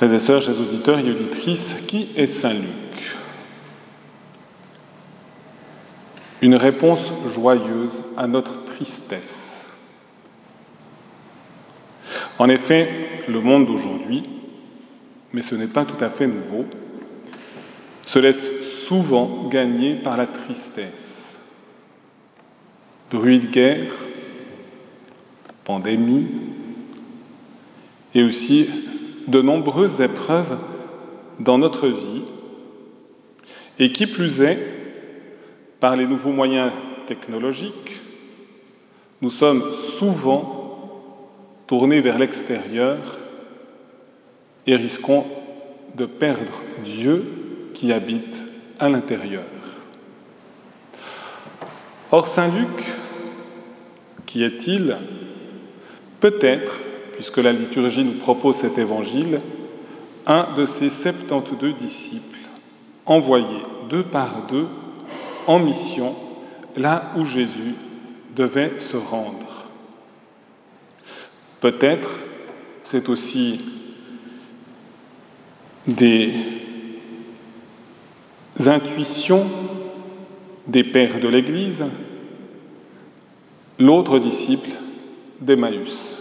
Frères et sœurs, chers auditeurs et auditrices, qui est Saint Luc Une réponse joyeuse à notre tristesse. En effet, le monde d'aujourd'hui, mais ce n'est pas tout à fait nouveau, se laisse souvent gagner par la tristesse. Bruit de guerre, pandémie, et aussi de nombreuses épreuves dans notre vie, et qui plus est, par les nouveaux moyens technologiques, nous sommes souvent tournés vers l'extérieur et risquons de perdre Dieu qui habite à l'intérieur. Or, Saint Luc, qui est-il Peut-être puisque la liturgie nous propose cet évangile, un de ses 72 disciples envoyés deux par deux en mission là où Jésus devait se rendre. Peut-être c'est aussi des intuitions des pères de l'Église, l'autre disciple d'Emmaüs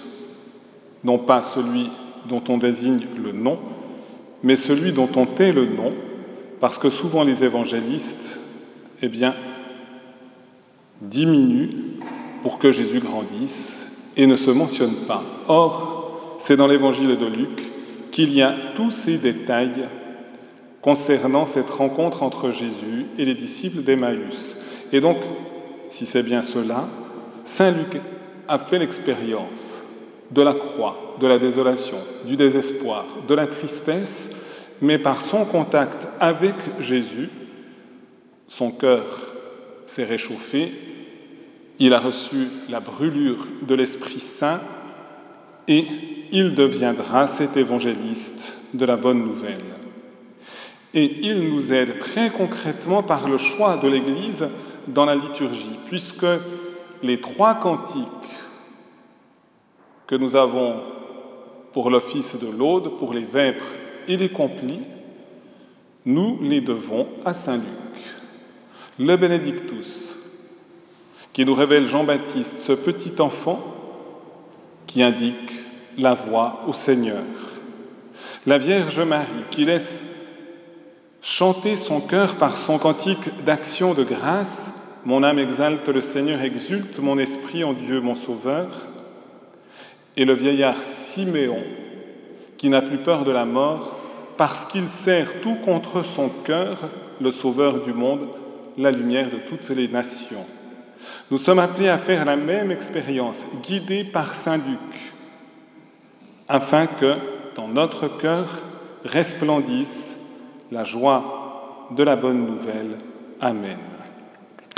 non pas celui dont on désigne le nom, mais celui dont on tait le nom, parce que souvent les évangélistes, eh bien, diminuent pour que Jésus grandisse et ne se mentionnent pas. Or, c'est dans l'évangile de Luc qu'il y a tous ces détails concernant cette rencontre entre Jésus et les disciples d'Emmaüs. Et donc, si c'est bien cela, Saint Luc a fait l'expérience de la croix, de la désolation, du désespoir, de la tristesse, mais par son contact avec Jésus, son cœur s'est réchauffé, il a reçu la brûlure de l'Esprit Saint et il deviendra cet évangéliste de la bonne nouvelle. Et il nous aide très concrètement par le choix de l'Église dans la liturgie, puisque les trois cantiques que nous avons pour l'office de l'Aude, pour les vêpres et les complis, nous les devons à Saint Luc. Le Benedictus, qui nous révèle Jean-Baptiste, ce petit enfant qui indique la voie au Seigneur. La Vierge Marie, qui laisse chanter son cœur par son cantique d'action de grâce. Mon âme exalte le Seigneur, exulte mon esprit en Dieu mon Sauveur et le vieillard Siméon, qui n'a plus peur de la mort, parce qu'il sert tout contre son cœur le Sauveur du monde, la lumière de toutes les nations. Nous sommes appelés à faire la même expérience, guidés par Saint Luc, afin que dans notre cœur resplendisse la joie de la bonne nouvelle. Amen.